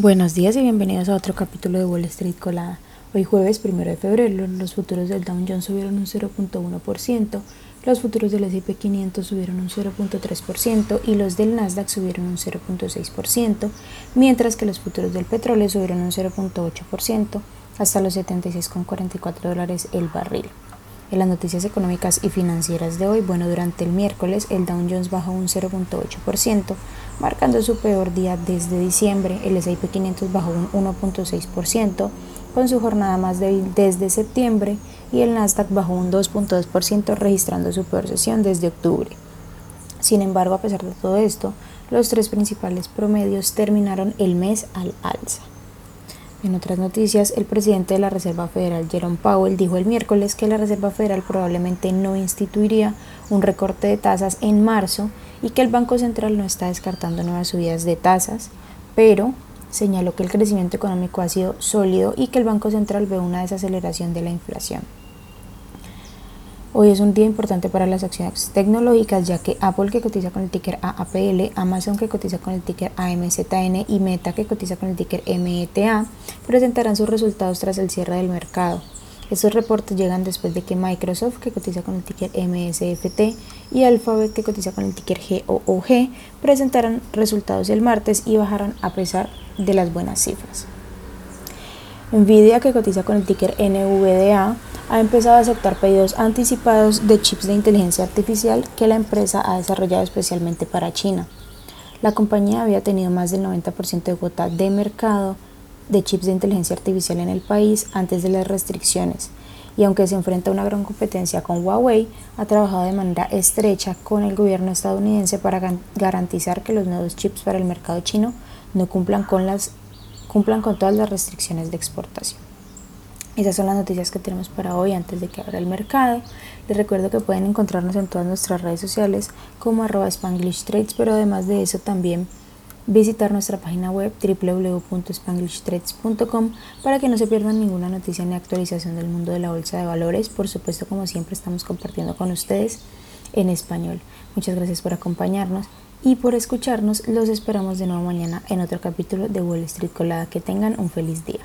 Buenos días y bienvenidos a otro capítulo de Wall Street Colada. Hoy jueves 1 de febrero los futuros del Dow Jones subieron un 0.1%, los futuros del S&P 500 subieron un 0.3% y los del Nasdaq subieron un 0.6%, mientras que los futuros del petróleo subieron un 0.8% hasta los 76,44 dólares el barril. En las noticias económicas y financieras de hoy, bueno, durante el miércoles el Dow Jones bajó un 0.8%, marcando su peor día desde diciembre. El S&P 500 bajó un 1.6% con su jornada más débil desde septiembre y el Nasdaq bajó un 2.2% registrando su peor sesión desde octubre. Sin embargo, a pesar de todo esto, los tres principales promedios terminaron el mes al alza. En otras noticias, el presidente de la Reserva Federal, Jerome Powell, dijo el miércoles que la Reserva Federal probablemente no instituiría un recorte de tasas en marzo y que el Banco Central no está descartando nuevas subidas de tasas, pero señaló que el crecimiento económico ha sido sólido y que el Banco Central ve una desaceleración de la inflación. Hoy es un día importante para las acciones tecnológicas ya que Apple que cotiza con el ticker AAPL, Amazon que cotiza con el ticker AMZN y Meta que cotiza con el ticker META presentarán sus resultados tras el cierre del mercado. Estos reportes llegan después de que Microsoft, que cotiza con el ticker MSFT, y Alphabet, que cotiza con el ticker GOOG, presentaran resultados el martes y bajaran a pesar de las buenas cifras. Nvidia, que cotiza con el ticker NVDA, ha empezado a aceptar pedidos anticipados de chips de inteligencia artificial que la empresa ha desarrollado especialmente para China. La compañía había tenido más del 90% de cuota de mercado de chips de inteligencia artificial en el país antes de las restricciones y aunque se enfrenta a una gran competencia con Huawei, ha trabajado de manera estrecha con el gobierno estadounidense para garantizar que los nuevos chips para el mercado chino no cumplan con, las, cumplan con todas las restricciones de exportación. Esas son las noticias que tenemos para hoy antes de que abra el mercado. Les recuerdo que pueden encontrarnos en todas nuestras redes sociales como arroba Spanglish Trades, pero además de eso también visitar nuestra página web www.spanglishtrades.com para que no se pierdan ninguna noticia ni actualización del mundo de la bolsa de valores. Por supuesto, como siempre, estamos compartiendo con ustedes en español. Muchas gracias por acompañarnos y por escucharnos. Los esperamos de nuevo mañana en otro capítulo de Wall Street Colada. Que tengan un feliz día.